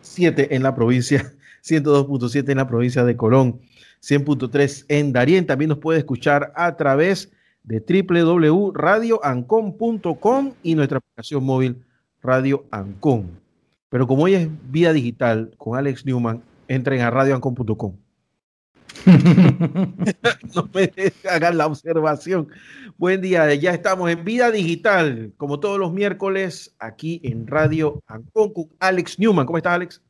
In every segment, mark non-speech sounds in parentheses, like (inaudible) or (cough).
7 en la provincia, (laughs) 102.7 en la provincia de Colón, 100.3 en Darien. También nos puede escuchar a través de www.radioancon.com y nuestra aplicación móvil Radio Ancon. Pero como hoy es vía digital con Alex Newman, entren a radioancon.com. (laughs) no me hagan la observación. Buen día, ya estamos en vida digital, como todos los miércoles, aquí en Radio Ancon con Alex Newman. ¿Cómo estás, Alex?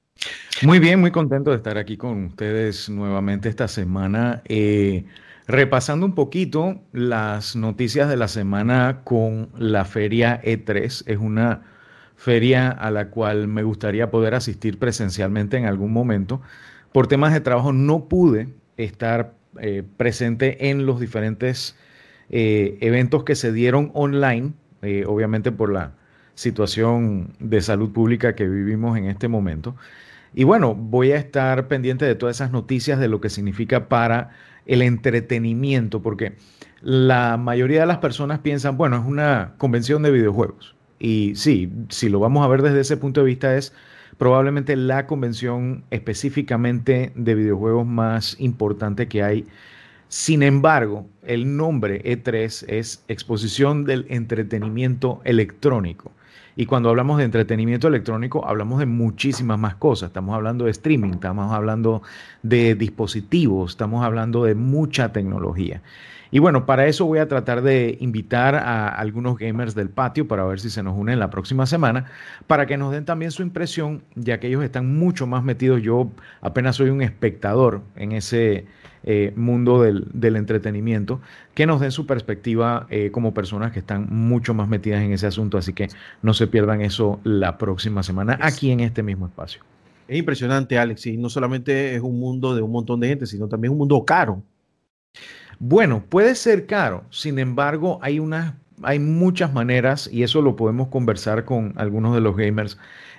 Muy bien, muy contento de estar aquí con ustedes nuevamente esta semana. Eh, repasando un poquito las noticias de la semana con la feria E3. Es una feria a la cual me gustaría poder asistir presencialmente en algún momento. Por temas de trabajo no pude estar eh, presente en los diferentes eh, eventos que se dieron online, eh, obviamente por la situación de salud pública que vivimos en este momento. Y bueno, voy a estar pendiente de todas esas noticias de lo que significa para el entretenimiento, porque la mayoría de las personas piensan, bueno, es una convención de videojuegos. Y sí, si lo vamos a ver desde ese punto de vista, es probablemente la convención específicamente de videojuegos más importante que hay. Sin embargo, el nombre E3 es Exposición del Entretenimiento Electrónico. Y cuando hablamos de entretenimiento electrónico, hablamos de muchísimas más cosas. Estamos hablando de streaming, estamos hablando de dispositivos, estamos hablando de mucha tecnología. Y bueno, para eso voy a tratar de invitar a algunos gamers del patio para ver si se nos unen la próxima semana, para que nos den también su impresión, ya que ellos están mucho más metidos. Yo apenas soy un espectador en ese eh, mundo del, entretenimiento, que nos den su perspectiva eh, como personas que están mucho más metidas en ese asunto. Así que no se pierdan eso la próxima semana aquí en este mismo espacio. Es impresionante, Alex, y no solamente es un mundo de un montón de gente, sino también un mundo caro. Bueno, puede ser caro, sin embargo, hay, hay muchas maneras, y eso lo podemos conversar con algunos de los gamers,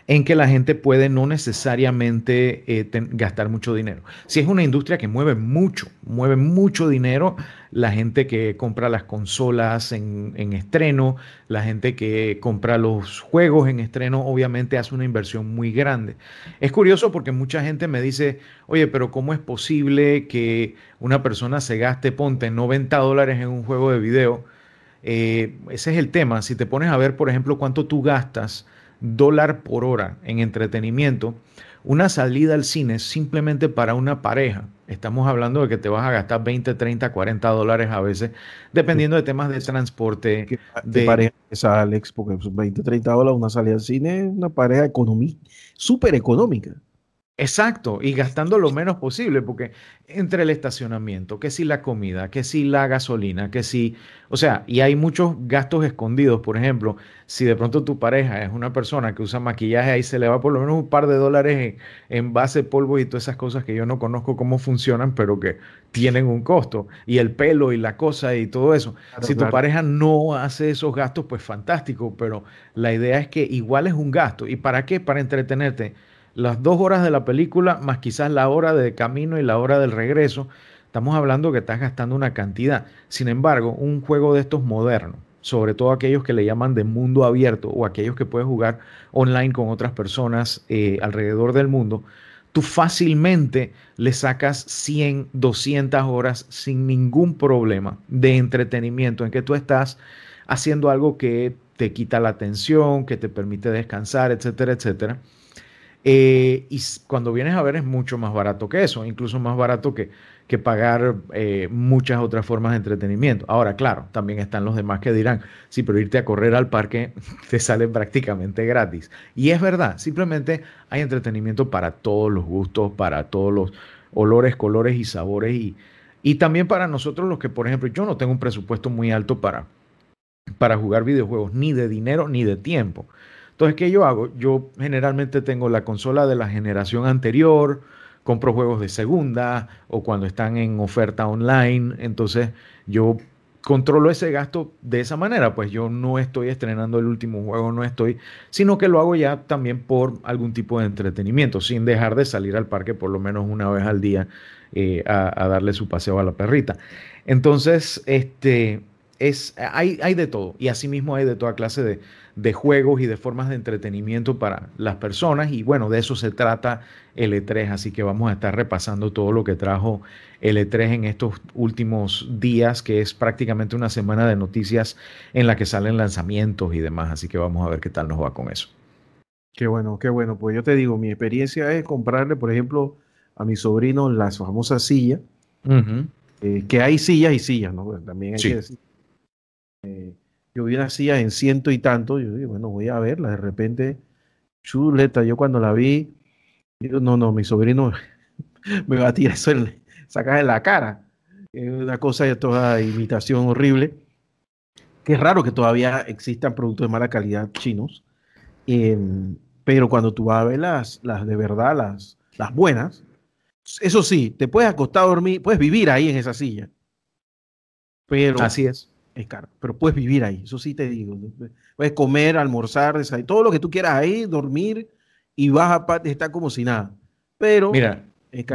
en que la gente puede no necesariamente eh, gastar mucho dinero. Si es una industria que mueve mucho, mueve mucho dinero, la gente que compra las consolas en, estreno, la gente que compra los juegos en estreno, obviamente hace una inversión muy grande. Es curioso porque mucha gente me dice, oye, pero ¿cómo es posible que una persona se gaste, ponte, 90 dólares en un juego de video? Eh, ese es el tema. Si te pones a ver, por ejemplo, cuánto tú gastas, dólar por hora en entretenimiento, una salida al cine simplemente para una pareja. Estamos hablando de que te vas a gastar 20, 30, 40 dólares a veces, dependiendo de temas de transporte. ¿Qué, de pareja es Alex? Porque 20, 30 dólares una salida al cine es una pareja súper económica. Exacto, y gastando lo menos posible, porque entre el estacionamiento, que si la comida, que si la gasolina, que si, o sea, y hay muchos gastos escondidos, por ejemplo, si de pronto tu pareja es una persona que usa maquillaje, ahí se le va por lo menos un par de dólares en, base polvo y todas esas cosas que yo no conozco cómo funcionan, pero que tienen un costo, y el pelo y la cosa y todo eso. si tu pareja no hace esos gastos, pues fantástico, pero la idea es que igual es un gasto. ¿Y para qué? Para entretenerte las dos horas de la película, más quizás la hora de camino y la hora del regreso, estamos hablando que estás gastando una cantidad. Sin embargo, un juego de estos modernos, sobre todo aquellos que le llaman de mundo abierto o aquellos que puedes jugar online con otras personas eh, alrededor del mundo, tú fácilmente le sacas 100, 200 horas sin ningún problema de entretenimiento en que tú estás haciendo algo que te quita la atención, que te permite descansar, etcétera, etcétera. Eh, y cuando vienes a ver es mucho más barato que eso, incluso más barato que, que pagar eh, muchas otras formas de entretenimiento. Ahora, claro, también están los demás que dirán, sí, pero irte a correr al parque (laughs) te sale prácticamente gratis. Y es verdad, simplemente hay entretenimiento para todos los gustos, para todos los olores, colores y sabores. Y, y también para nosotros los que, por ejemplo, yo no tengo un presupuesto muy alto para, para jugar videojuegos, ni de dinero ni de tiempo. Entonces, ¿qué yo hago? Yo generalmente tengo la consola de la generación anterior, compro juegos de segunda o cuando están en oferta online. Entonces, yo controlo ese gasto de esa manera, pues yo no estoy estrenando el último juego, no estoy, sino que lo hago ya también por algún tipo de entretenimiento, sin dejar de salir al parque por lo menos una vez al día eh, a, a, darle su paseo a la perrita. Entonces, este, es, hay, hay de todo, y asimismo hay de toda clase de, de juegos y de formas de entretenimiento para las personas. Y bueno, de eso se trata el E3, así que vamos a estar repasando todo lo que trajo el E3 en estos últimos días, que es prácticamente una semana de noticias en la que salen lanzamientos y demás, así que vamos a ver qué tal nos va con eso. Qué bueno, qué bueno. Pues yo te digo, mi experiencia es comprarle, por ejemplo, a mi sobrino las famosas sillas, eh, que hay sillas y sillas, ¿no? también hay que decir. Eh, yo vi una silla en ciento y tanto, yo digo, bueno, voy a verla, de repente, chuleta, yo cuando la vi, digo, no, no, mi sobrino (laughs) me va a tirar eso, de la cara. Una cosa de toda imitación horrible. Que es raro que todavía existan productos de mala calidad chinos. Em, pero cuando tú vas a ver las, las de verdad, las, las buenas, eso sí, te puedes acostar a dormir, puedes vivir ahí en esa silla. Pero Así es es caro, pero puedes vivir ahí, eso sí te digo. Puedes comer, almorzar, todo lo que tú quieras ahí, dormir y vas a estar como si nada. Pero mira,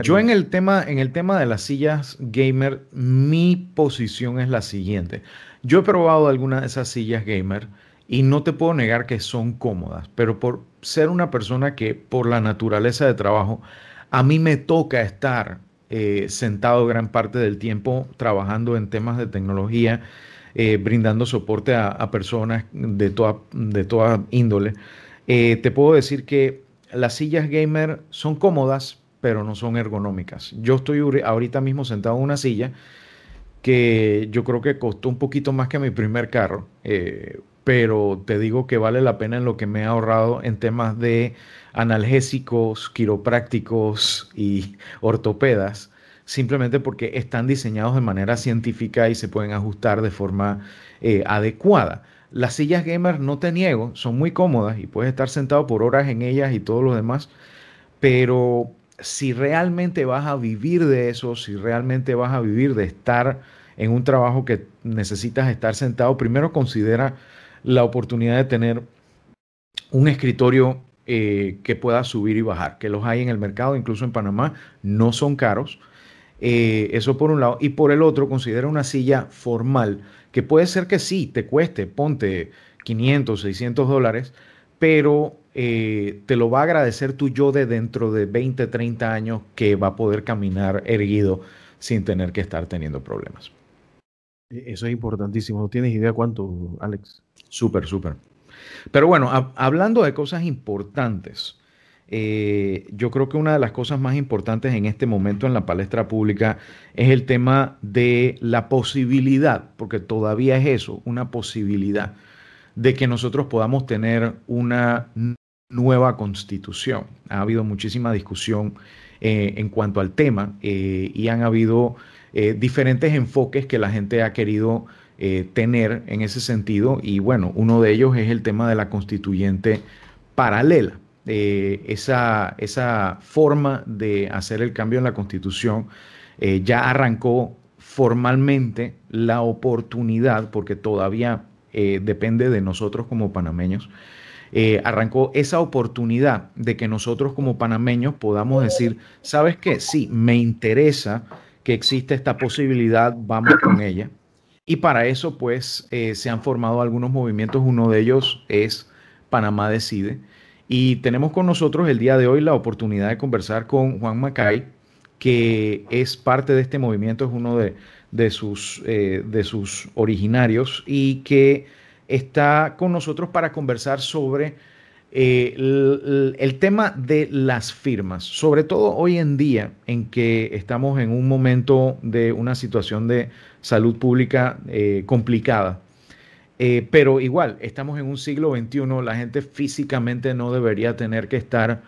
yo en el tema en el tema de las sillas gamer, mi posición es la siguiente. Yo he probado algunas de esas sillas gamer y no te puedo negar que son cómodas, pero por ser una persona que por la naturaleza de trabajo a mí me toca estar eh, sentado gran parte del tiempo trabajando en temas de tecnología eh, brindando soporte a, personas de toda, de toda índole. Eh, te puedo decir que las sillas gamer son cómodas, pero no son ergonómicas. Yo estoy ahorita mismo sentado en una silla que yo creo que costó un poquito más que mi primer carro, eh, pero te digo que vale la pena en lo que me he ahorrado en temas de analgésicos, quiroprácticos y ortopedas simplemente porque están diseñados de manera científica y se pueden ajustar de forma eh, adecuada. Las sillas gamer, no te niego, son muy cómodas y puedes estar sentado por horas en ellas y todo lo demás, pero si realmente vas a vivir de eso, si realmente vas a vivir de estar en un trabajo que necesitas estar sentado, primero considera la oportunidad de tener un escritorio eh, que pueda subir y bajar, que los hay en el mercado, incluso en Panamá, no son caros. Eh, eso por un lado. Y por el otro, considera una silla formal, que puede ser que sí, te cueste, ponte 500, 600 dólares, pero eh, te lo va a agradecer tu yo de dentro de 20, 30 años que va a poder caminar erguido sin tener que estar teniendo problemas. E, eso es importantísimo. ¿No tienes idea cuánto, Alex? Súper, súper. Pero bueno, hablando de cosas importantes, eh, yo creo que una de las cosas más importantes en este momento en la palestra pública es el tema de la posibilidad, porque todavía es eso, una posibilidad de que nosotros podamos tener una nueva constitución. Ha habido muchísima discusión eh, en cuanto al tema eh, y han habido diferentes enfoques que la gente ha querido tener en ese sentido y bueno, uno de ellos es el tema de la constituyente paralela. Eh, esa, esa, forma de hacer el cambio en la constitución eh, ya arrancó formalmente la oportunidad, porque todavía eh, depende de nosotros como panameños, arrancó esa oportunidad de que nosotros como panameños podamos decir, ¿sabes qué? Sí, me interesa que exista esta posibilidad, vamos con ella. Y para eso, pues, se han formado algunos movimientos. Uno de ellos es Panamá Decide, y tenemos con nosotros el día de hoy la oportunidad de conversar con Juan Macay, que es parte de este movimiento, es uno de, sus, eh, sus originarios y que está con nosotros para conversar sobre eh, el, tema de las firmas, sobre todo hoy en día en que estamos en un momento de una situación de salud pública eh, complicada eh, pero igual, estamos en un siglo XXI, la gente físicamente no debería tener que estar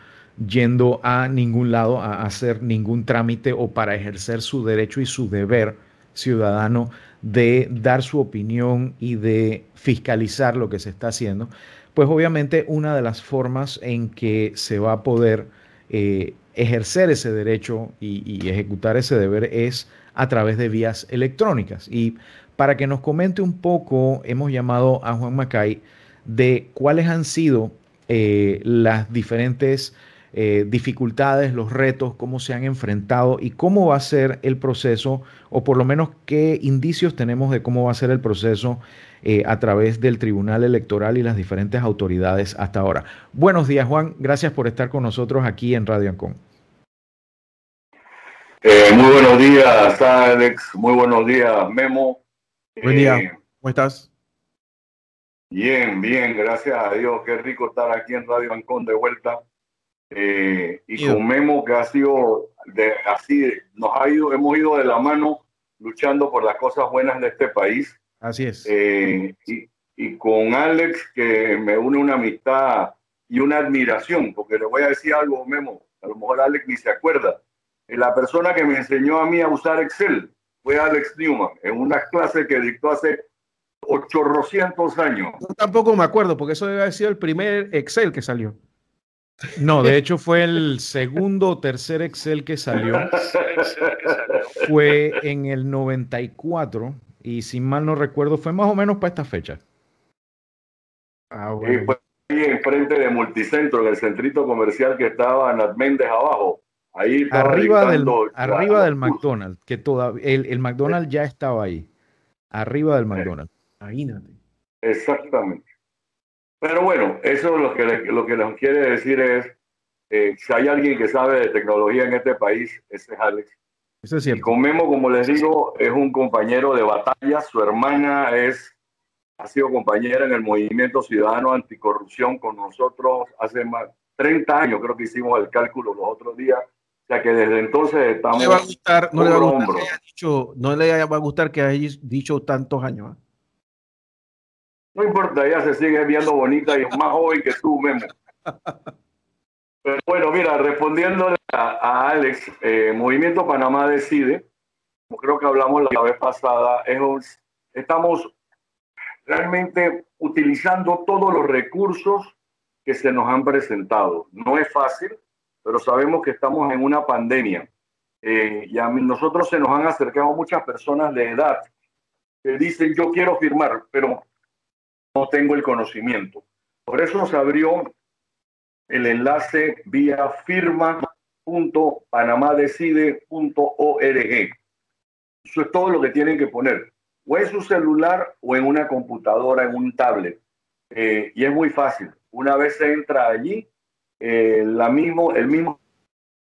yendo a ningún lado a hacer ningún trámite o para ejercer su derecho y su deber ciudadano de dar su opinión y de fiscalizar lo que se está haciendo, pues obviamente una de las formas en que se va a poder eh, ejercer ese derecho y, y, ejecutar ese deber es a través de vías electrónicas. Y para que nos comente un poco, hemos llamado a Juan Macay de cuáles han sido eh, las diferentes eh, dificultades, los retos, cómo se han enfrentado y cómo va a ser el proceso, o por lo menos qué indicios tenemos de cómo va a ser el proceso eh, a través del Tribunal Electoral y las diferentes autoridades hasta ahora. Buenos días, Juan. Gracias por estar con nosotros aquí en Radio Ancon. Muy buenos días, Alex. Muy buenos días, Memo. Buen día. ¿Cómo estás? Bien, bien, gracias a Dios. Qué rico estar aquí en Radio Ancon de vuelta. Eh, y con Memo que ha sido de, así, nos ha ido, hemos ido de la mano luchando por las cosas buenas de este país. Así es. Eh, y, y, con Alex que me une una amistad y una admiración, porque le voy a decir algo, Memo, a lo mejor Alex ni se acuerda. Eh, la persona que me enseñó a mí a usar Excel fue Alex Newman, en una clase que dictó hace 800 años. Yo tampoco me acuerdo, porque eso debe haber sido el primer Excel que salió. No, de hecho fue el segundo o tercer Excel que salió. (laughs) Fue en el 94 y si mal no recuerdo fue más o menos para esta fecha. Ah, bueno. fue ahí enfrente de Multicentro, en el centrito comercial que estaba en Méndez abajo. Ahí arriba del, arriba del McDonald's, que todavía el, el McDonald's ya estaba ahí. Arriba del McDonald's. Imagínate. Exactamente. Pero bueno, eso lo que, lo que nos quiere decir es, eh, si hay alguien que sabe de tecnología en este país, ese es Alex. Eso es cierto. Y con Memo, como les digo, es un compañero de batalla. Su hermana es, ha sido compañera en el Movimiento Ciudadano Anticorrupción con nosotros hace más 30 años, creo que hicimos el cálculo los otros días. O sea que desde entonces estamos. No le va a gustar, no le va a gustar, que haya dicho, no le va a gustar que haya dicho tantos años. ¿eh? No importa, ella se sigue viendo bonita y es más joven que tú, Memo. (laughs) Pero bueno, mira, respondiendo a, Alex, eh, Movimiento Panamá Decide, como creo que hablamos la vez pasada, es, estamos realmente utilizando todos los recursos que se nos han presentado. No es fácil, pero sabemos que estamos en una pandemia. Eh, y a nosotros se nos han acercado muchas personas de edad que dicen yo quiero firmar, pero no tengo el conocimiento. Por eso nos abrió el enlace vía firma.panamadecide.org. Eso es todo lo que tienen que poner, o en su celular o en una computadora, en un tablet. Eh, y es muy fácil. Una vez se entra allí, eh, la mismo, el mismo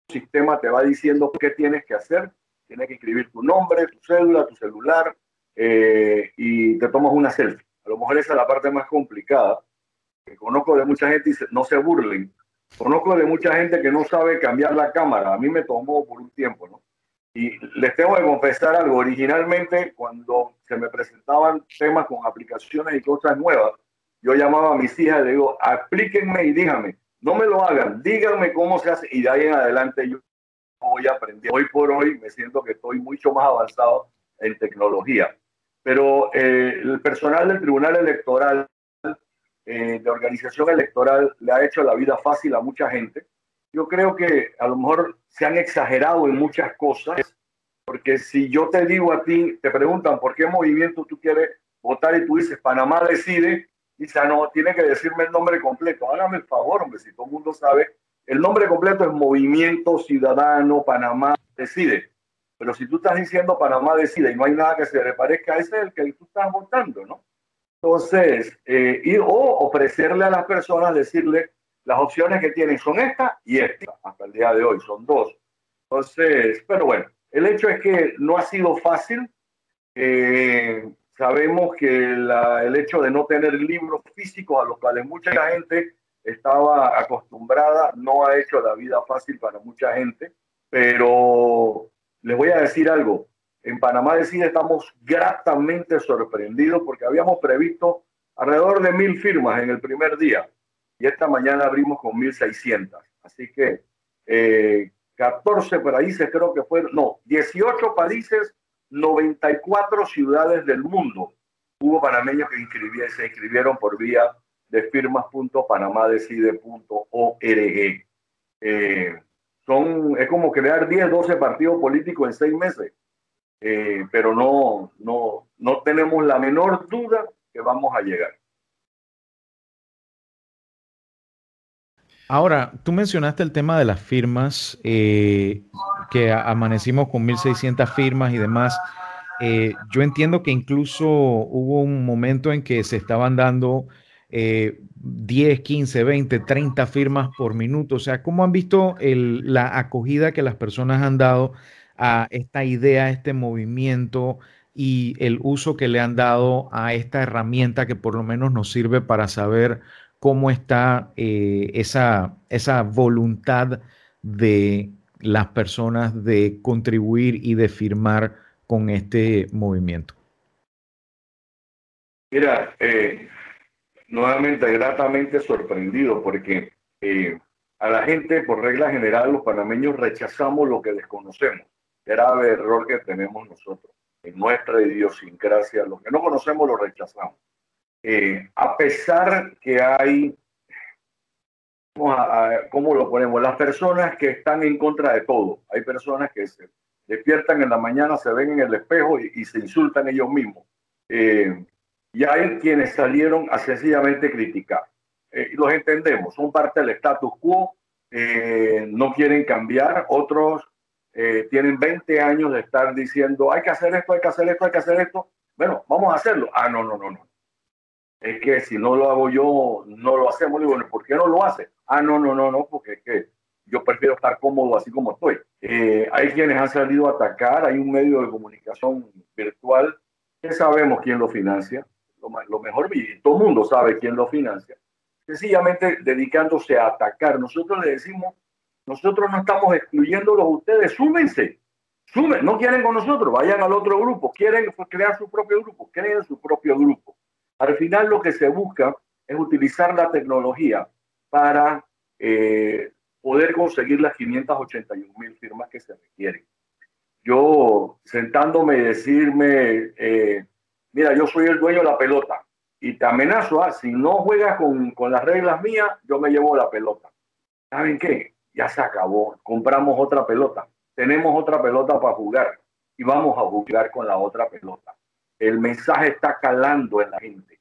sistema te va diciendo qué tienes que hacer. Tienes que escribir tu nombre, tu cédula, tu celular eh, y te tomas una selfie. A lo mejor esa es la parte más complicada. Que conozco de mucha gente y no se burlen. Conozco de mucha gente que no sabe cambiar la cámara. A mí me tomó por un tiempo, ¿no? Y les tengo que confesar algo. Originalmente, cuando se me presentaban temas con aplicaciones y cosas nuevas, yo llamaba a mis hijas y le digo, aplíquenme y díganme. No me lo hagan, díganme cómo se hace y de ahí en adelante yo voy a aprender. Hoy por hoy me siento que estoy mucho más avanzado en tecnología pero eh, el personal del Tribunal Electoral, eh, de organización electoral, le ha hecho la vida fácil a mucha gente. Yo creo que a lo mejor se han exagerado en muchas cosas, porque si yo te digo a ti, te preguntan por qué movimiento tú quieres votar y tú dices Panamá decide, dice, ah, no, tiene que decirme el nombre completo. Hágame el favor, hombre, si todo el mundo sabe, el nombre completo es Movimiento Ciudadano Panamá decide. Pero si tú estás diciendo Panamá decide y no hay nada que se le parezca ese el que tú estás votando, ¿no? Entonces, eh, ir o ofrecerle a las personas, decirle las opciones que tienen son estas y esta, hasta el día de hoy, son dos. Entonces, pero bueno, el hecho es que no ha sido fácil. Eh, sabemos que el hecho de no tener libros físicos a los cuales mucha gente estaba acostumbrada no ha hecho la vida fácil para mucha gente, pero les voy a decir algo. En Panamá Decide estamos gratamente sorprendidos porque habíamos previsto alrededor de mil firmas en el primer día y esta mañana abrimos con 1.600. Así que 14 eh, países creo que fueron, no, 18 países, 94 ciudades del mundo. Hubo panameños que se inscribieron por vía de firmas.panamadecide.org. Eh, son, es como crear 10, 12 partidos políticos en seis meses. Eh, pero no, no, no tenemos la menor duda que vamos a llegar. Ahora, tú mencionaste el tema de las firmas, eh, que amanecimos con 1.600 firmas y demás. Eh, yo entiendo que incluso hubo un momento en que se estaban dando 10, 15, 20, 30 firmas por minuto. O sea, ¿cómo han visto la acogida que las personas han dado a esta idea, a este movimiento y el uso que le han dado a esta herramienta que por lo menos nos sirve para saber cómo está eh, esa, esa voluntad de las personas de contribuir y de firmar con este movimiento? Mira, eh, nuevamente gratamente sorprendido porque eh, a la gente, por regla general, los panameños rechazamos lo que desconocemos. Grave error que tenemos nosotros en nuestra idiosincrasia. Lo que no conocemos lo rechazamos. Eh, a pesar que hay, ¿cómo lo ponemos? Las personas que están en contra de todo. Hay personas que se despiertan en la mañana, se ven en el espejo y, se insultan ellos mismos. Eh, y hay quienes salieron a sencillamente criticar. Eh, los entendemos, son parte del status quo, no quieren cambiar, otros tienen 20 años de estar diciendo, hay que hacer esto, hay que hacer esto, hay que hacer esto. Bueno, vamos a hacerlo. Ah, no, no, no, no. Es que si no lo hago yo, no lo hacemos. Digo, ¿por qué no lo hace? Ah, no, no, no, no, porque es que yo prefiero estar cómodo así como estoy. hay quienes han salido a atacar, hay un medio de comunicación virtual que sabemos quién lo financia, lo, mejor, y todo el mundo sabe quién lo financia, sencillamente dedicándose a atacar. Nosotros le decimos, nosotros no estamos excluyéndolos ustedes, súmense, sumen, no quieren con nosotros, vayan al otro grupo, quieren crear su propio grupo, creen su propio grupo. Al final lo que se busca es utilizar la tecnología para eh, poder conseguir las 581 mil firmas que se requieren. Yo sentándome y decirme, eh, mira, yo soy el dueño de la pelota y te amenazo, ah, si no juegas con, con las reglas mías, yo me llevo la pelota. ¿Saben qué? Ya se acabó, compramos otra pelota, tenemos otra pelota para jugar y vamos a jugar con la otra pelota. El mensaje está calando en la gente.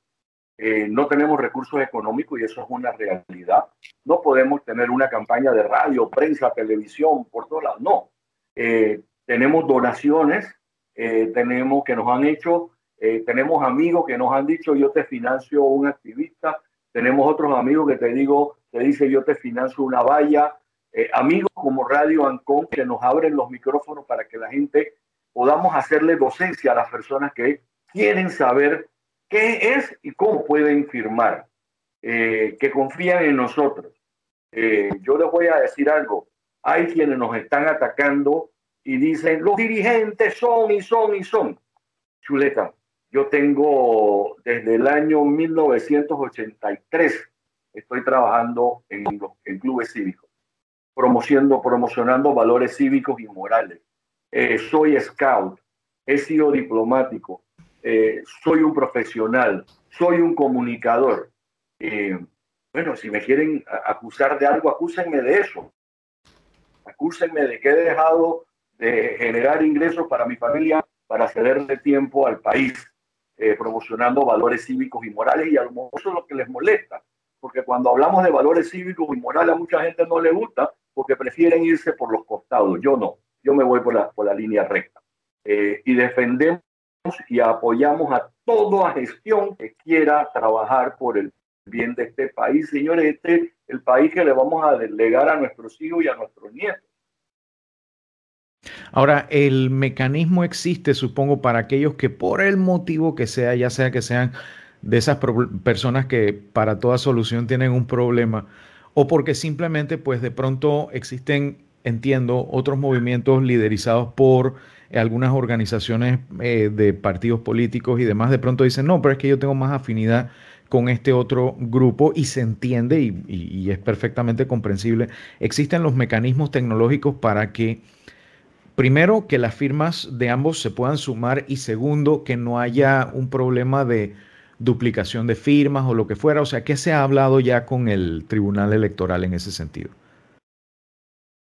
Eh, no tenemos recursos económicos y eso es una realidad. No podemos tener una campaña de radio, prensa, televisión, por todos lados. No. Eh, tenemos donaciones, eh, tenemos que nos han hecho tenemos amigos que nos han dicho yo te financio un activista. Tenemos otros amigos que te digo, te dice yo te financio una valla. Amigos como Radio Ancon que nos abren los micrófonos para que la gente podamos hacerle docencia a las personas que quieren saber qué es y cómo pueden firmar, eh, que confían en nosotros. yo les voy a decir algo. Hay quienes nos están atacando y dicen, los dirigentes son y son y son. Chuleta, yo tengo desde el año 1983, estoy trabajando en, en clubes cívicos, promocionando, promocionando valores cívicos y morales. Eh, soy scout, he sido diplomático, eh, soy un profesional, soy un comunicador. Eh, bueno, si me quieren acusar de algo, acúsenme de eso. Acúsenme de que he dejado de generar ingresos para mi familia para cederle tiempo al país. Promocionando valores cívicos y morales y a lo mejor es lo que les molesta, porque cuando hablamos de valores cívicos y morales a mucha gente no le gusta porque prefieren irse por los costados. Yo no, yo me voy por la, por la línea recta. Eh, y defendemos y apoyamos a toda gestión que quiera trabajar por el bien de este país. Señores, este es el país que le vamos a delegar a nuestros hijos y a nuestros nietos. Ahora, el mecanismo existe, supongo, para aquellos que por el motivo que sea, ya sea que sean de esas personas que para toda solución tienen un problema, o porque simplemente, pues de pronto existen, entiendo, otros movimientos liderizados por algunas organizaciones eh, de partidos políticos y demás, de pronto dicen, no, pero es que yo tengo más afinidad con este otro grupo y se entiende y es perfectamente comprensible. Existen los mecanismos tecnológicos para que primero, que las firmas de ambos se puedan sumar y segundo, que no haya un problema de duplicación de firmas o lo que fuera. O sea, ¿qué se ha hablado ya con el Tribunal Electoral en ese sentido?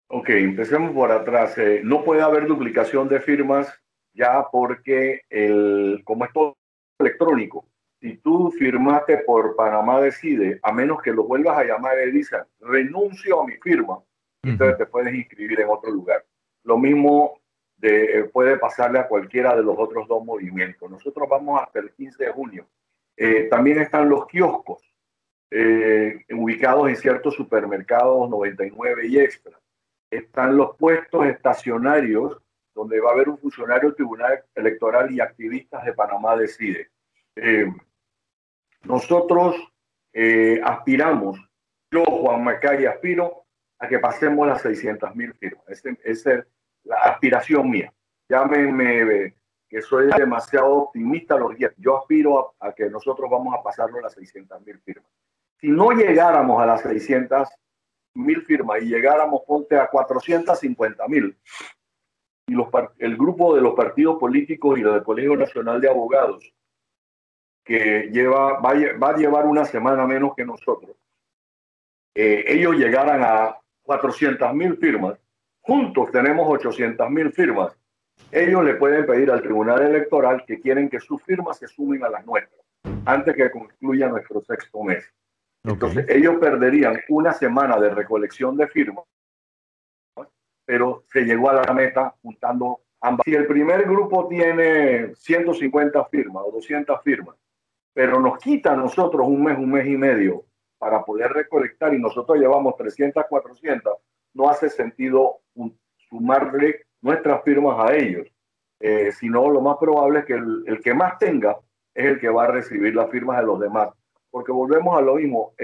Ok, empecemos por atrás. Eh, no puede haber duplicación de firmas ya porque el, como es todo electrónico, si tú firmaste por Panamá Decide, a menos que lo vuelvas a llamar y dices, renuncio a mi firma, entonces te puedes inscribir en otro lugar. Lo mismo de, eh, puede pasarle a cualquiera de los otros dos movimientos. Nosotros vamos hasta el 15 de junio. Eh, también están los kioscos, eh, ubicados en ciertos supermercados 99 y extra. Están los puestos estacionarios, donde va a haber un funcionario Tribunal Electoral y activistas de Panamá Decide. nosotros aspiramos, yo, Juan Macay, aspiro a que pasemos las 600 mil firmas. Esa es la aspiración mía. Llámenme que soy demasiado optimista los días. Yo aspiro a, que nosotros vamos a pasarlo a las 600 mil firmas. Si no llegáramos a las 600 mil firmas y llegáramos, ponte a 450 mil, y los, el grupo de los partidos políticos y del Colegio Nacional de Abogados, que lleva, va, a llevar una semana menos que nosotros, eh, ellos llegaran a 400 mil firmas, juntos tenemos 800 mil firmas, ellos le pueden pedir al Tribunal Electoral que quieren que sus firmas se sumen a las nuestras antes que concluya nuestro sexto mes. Entonces, ellos perderían una semana de recolección de firmas, pero se llegó a la meta juntando ambas. Si el primer grupo tiene 150 firmas o 200 firmas, pero nos quita a nosotros un mes, un mes y medio para poder recolectar y nosotros llevamos 300, 400, no hace sentido sumarle nuestras firmas a ellos, eh, sino lo más probable es que el, que más tenga es el que va a recibir las firmas de los demás. Porque volvemos a lo mismo,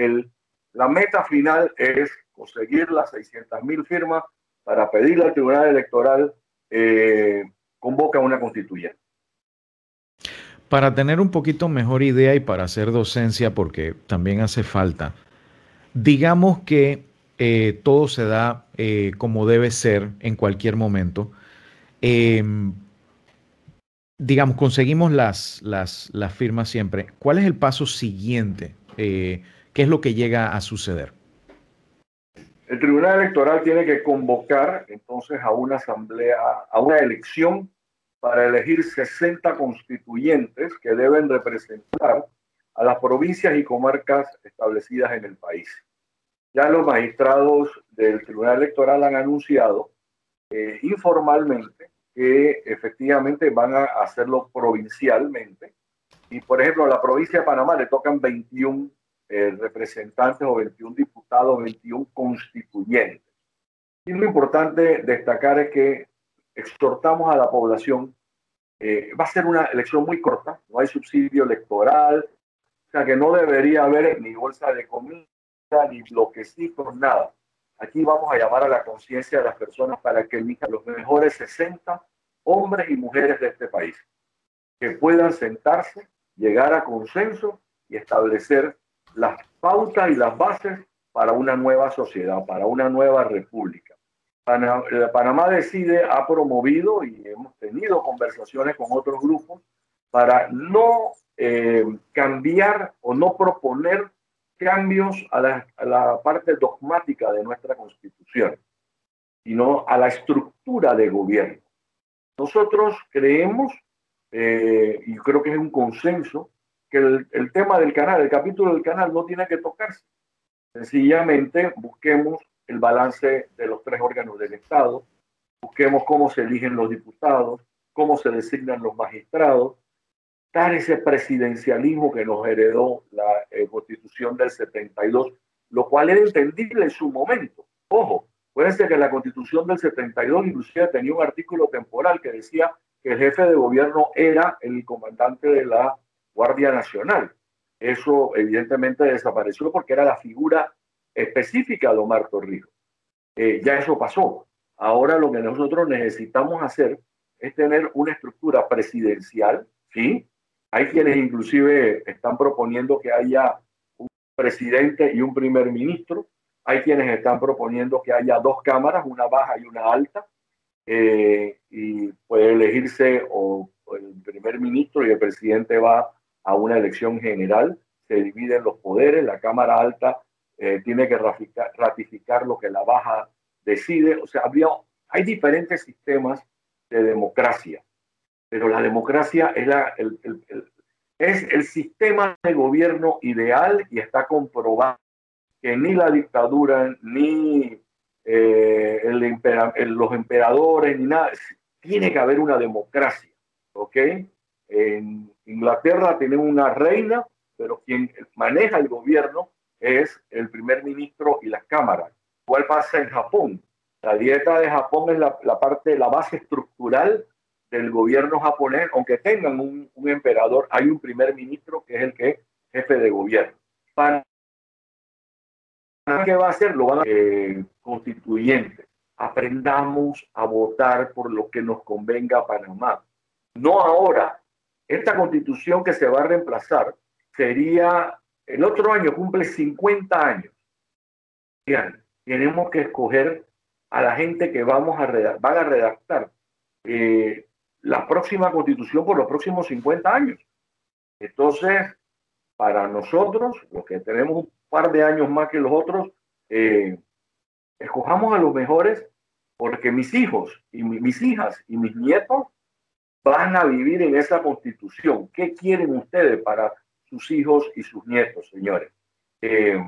la meta final es conseguir las 600 mil firmas para pedirle al Tribunal Electoral eh, convoca una constituyente. Para tener un poquito mejor idea y para hacer docencia, porque también hace falta, digamos que eh, todo se da eh, como debe ser en cualquier momento. Digamos, conseguimos las, las, las, firmas siempre. ¿Cuál es el paso siguiente? Eh, ¿Qué es lo que llega a suceder? El Tribunal Electoral tiene que convocar entonces a una asamblea, a una elección para elegir 60 constituyentes que deben representar a las provincias y comarcas establecidas en el país. Ya los magistrados del Tribunal Electoral han anunciado eh, informalmente que efectivamente van a hacerlo provincialmente. Y por ejemplo, a la provincia de Panamá le tocan 21 eh, representantes o 21 diputados, 21 constituyentes. Y lo importante destacar es que exhortamos a la población, eh, va a ser una elección muy corta, no hay subsidio electoral, o sea que no debería haber ni bolsa de comida, ni bloquecitos, nada. Aquí vamos a llamar a la conciencia de las personas para que elijan los mejores 60 hombres y mujeres de este país, que puedan sentarse, llegar a consenso y establecer las pautas y las bases para una nueva sociedad, para una nueva república. Eh, Panamá Decide ha promovido y hemos tenido conversaciones con otros grupos para no eh, cambiar o no proponer cambios a la, parte dogmática de nuestra constitución, sino a la estructura de gobierno. Nosotros creemos, eh, y creo que es un consenso, que el, el tema del canal, el capítulo del canal no tiene que tocarse. Sencillamente busquemos el balance de los tres órganos del Estado, busquemos cómo se eligen los diputados, cómo se designan los magistrados, ese presidencialismo que nos heredó la eh, constitución del 72, lo cual era entendible en su momento. Ojo, ser que la constitución del 72 inclusive tenía un artículo temporal que decía que el jefe de gobierno era el comandante de la Guardia Nacional. Eso evidentemente desapareció porque era la figura específica de Omar Torrijos. Eh, ya eso pasó. Ahora lo que nosotros necesitamos hacer es tener una estructura presidencial, ¿sí? Hay quienes inclusive están proponiendo que haya un presidente y un primer ministro. Hay quienes están proponiendo que haya dos cámaras, una baja y una alta. Eh, y puede elegirse o el primer ministro y el presidente va a una elección general. Se dividen los poderes. La Cámara Alta eh, tiene que ratificar, lo que la baja decide. O sea, habría, hay diferentes sistemas de democracia, pero la democracia es la, el, es el sistema de gobierno ideal y está comprobado que ni la dictadura, ni eh, los emperadores, ni nada, tiene que haber una democracia, ¿ok? En Inglaterra tienen una reina, pero quien maneja el gobierno es el primer ministro y las cámaras. ¿Cuál pasa en Japón? La dieta de Japón es la, la parte, la base estructural del gobierno japonés, aunque tengan un, emperador, hay un primer ministro que es el que es jefe de gobierno. Para ¿Qué va a hacer? Lo van a eh, constituyente. Aprendamos a votar por lo que nos convenga a Panamá. No ahora. Esta constitución que se va a reemplazar sería, el otro año cumple 50 años. tenemos que escoger a la gente que vamos a van a redactar eh, la próxima constitución por los próximos 50 años. Entonces, para nosotros, los que tenemos un par de años más que los otros, eh, escojamos a los mejores porque mis hijos y mis hijas y mis nietos van a vivir en esa constitución. ¿Qué quieren ustedes para sus hijos y sus nietos, señores? Eh,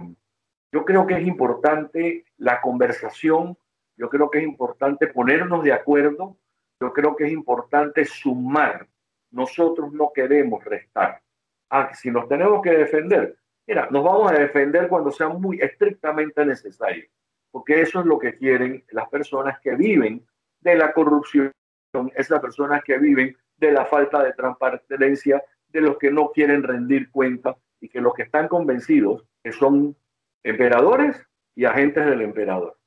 yo creo que es importante la conversación, yo creo que es importante ponernos de acuerdo, yo creo que es importante sumar. Nosotros no queremos restar. Ah, si nos tenemos que defender, mira, nos vamos a defender cuando sea muy estrictamente necesario, porque eso es lo que quieren las personas que viven de la corrupción, esas personas que viven de la falta de transparencia, de los que no quieren rendir cuenta y que los que están convencidos que son emperadores y agentes del emperador.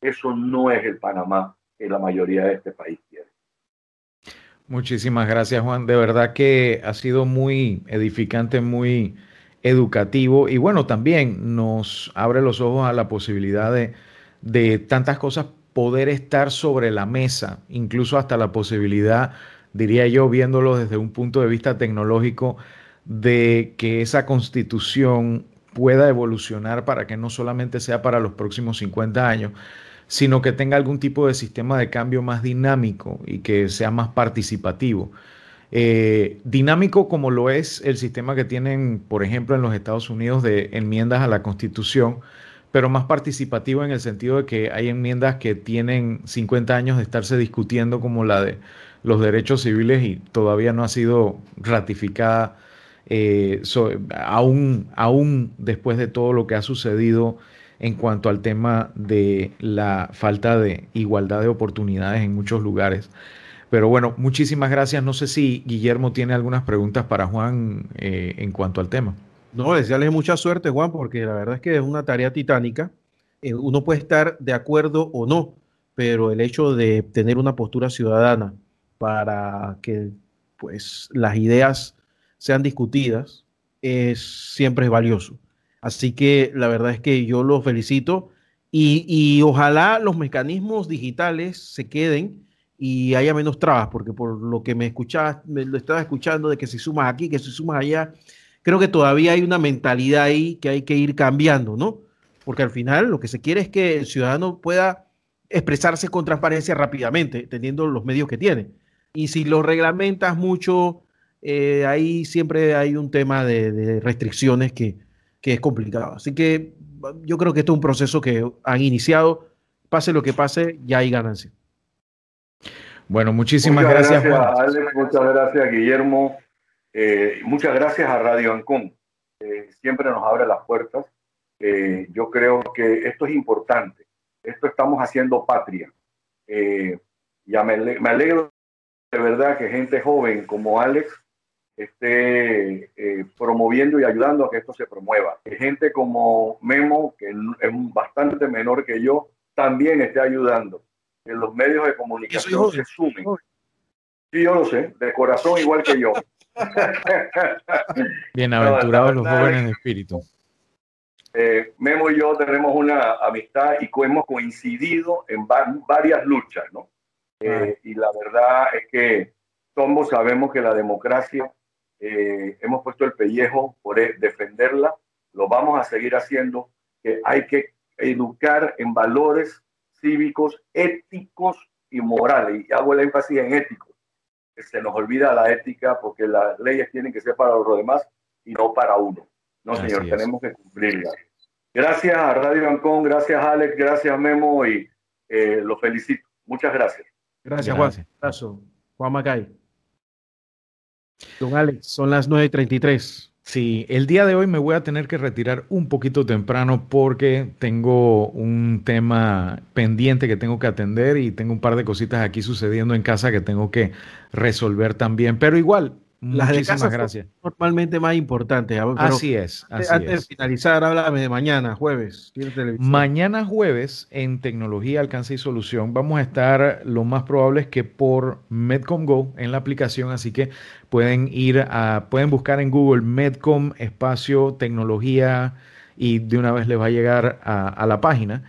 Eso no es el Panamá que la mayoría de este país quiere. Muchísimas gracias, Juan. De verdad que ha sido muy edificante, muy educativo y bueno, también nos abre los ojos a la posibilidad de, de tantas cosas poder estar sobre la mesa, incluso hasta la posibilidad, diría yo, viéndolo desde un punto de vista tecnológico, de que esa constitución pueda evolucionar para que no solamente sea para los próximos 50 años, sino que tenga algún tipo de sistema de cambio más dinámico y que sea más participativo. Eh, dinámico como lo es el sistema que tienen, por ejemplo, en los Estados Unidos de enmiendas a la Constitución, pero más participativo en el sentido de que hay enmiendas que tienen 50 años de estarse discutiendo como la de los derechos civiles y todavía no ha sido ratificada eh, aún, aún después de todo lo que ha sucedido en cuanto al tema de la falta de igualdad de oportunidades en muchos lugares. Pero bueno, muchísimas gracias. No sé si Guillermo tiene algunas preguntas para Juan eh, en cuanto al tema. No, desearle mucha suerte, Juan, porque la verdad es que es una tarea titánica. Eh, uno puede estar de acuerdo o no, pero el hecho de tener una postura ciudadana para que pues, las ideas sean discutidas es, siempre es valioso. Así que la verdad es que yo los felicito y, ojalá los mecanismos digitales se queden y haya menos trabas, porque por lo que me escuchaba, me lo estaba escuchando de que si sumas aquí, que si sumas allá, creo que todavía hay una mentalidad ahí que hay que ir cambiando, ¿no? Porque al final lo que se quiere es que el ciudadano pueda expresarse con transparencia rápidamente, teniendo los medios que tiene. Y si lo reglamentas mucho, eh, ahí siempre hay un tema de restricciones que, que es complicado. Así que yo creo que esto es un proceso que han iniciado. Pase lo que pase, ya hay ganancia. Bueno, muchísimas gracias, Juan. muchas gracias, Guillermo. Eh, muchas gracias a Radio Ancón. Eh, siempre nos abre las puertas. Eh, yo creo que esto es importante. Esto estamos haciendo patria. ya me, me alegro de verdad que gente joven como Alex esté eh, promoviendo y ayudando a que esto se promueva. Que gente como Memo, que es bastante menor que yo, también esté ayudando. Que los medios de comunicación se sumen. Sí, yo lo sé, de corazón igual que yo. (laughs) Bienaventurados los jóvenes de espíritu. Eh, Memo y yo tenemos una amistad y hemos coincidido en varias luchas, ¿no? Eh, ah. y la verdad es que todos sabemos que la democracia eh, hemos puesto el pellejo por e, defenderla, lo vamos a seguir haciendo, que hay que educar en valores cívicos, éticos y morales, y hago el énfasis en éticos. se nos olvida la ética porque las leyes tienen que ser para los demás y no para uno. No, señor, tenemos que cumplirlas. Gracias a Radio Ancón, gracias Alex, gracias Memo y eh, lo felicito. Muchas gracias. Gracias, Juan. Abrazo. Juan Macay. Don Alex, son las 9.33. Sí, el día de hoy me voy a tener que retirar un poquito temprano porque tengo un tema pendiente que tengo que atender y tengo un par de cositas aquí sucediendo en casa que tengo que resolver también. Pero igual, las Muchísimas gracias. Normalmente más importante. así es. antes de finalizar, háblame de mañana, jueves. Mañana jueves, en Tecnología, Alcance y Solución, vamos a estar, lo más probable es que por Medcom Go en la aplicación, así que pueden ir a, pueden buscar en Google Medcom Espacio Tecnología y de una vez les va a llegar a, a la página,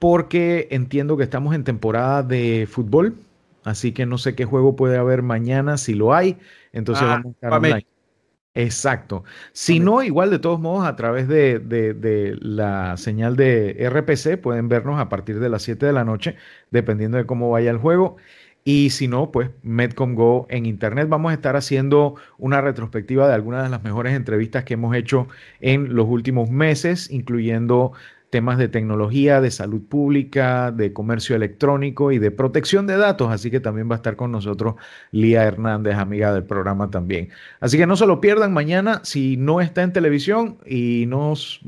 porque entiendo que estamos en temporada de fútbol, así que no sé qué juego puede haber mañana, si lo hay entonces ah, vamos a estar online. Exacto. Si no, igual de todos modos, a través de, la señal de RPC pueden vernos a partir de las 7 de la noche, dependiendo de cómo vaya el juego. Y si no, pues Medcom Go en Internet. Vamos a estar haciendo una retrospectiva de algunas de las mejores entrevistas que hemos hecho en los últimos meses, incluyendo temas de tecnología, de salud pública, de comercio electrónico y de protección de datos. Así que también va a estar con nosotros Lía Hernández, amiga del programa también. Así que no se lo pierdan mañana si no está en televisión y, nos,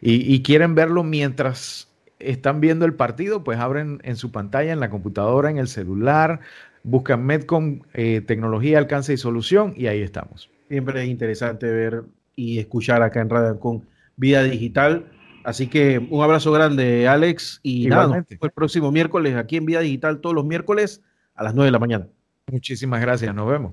y, quieren verlo mientras están viendo el partido, pues abren en su pantalla, en la computadora, en el celular, buscan Medcom, eh, tecnología, alcance y solución y ahí estamos. Siempre es interesante ver y escuchar acá en Radio con Vida Digital Así que un abrazo grande, Alex. Y nada, el próximo miércoles aquí en Vida Digital, todos los miércoles a las 9 de la mañana. Muchísimas gracias, nos vemos.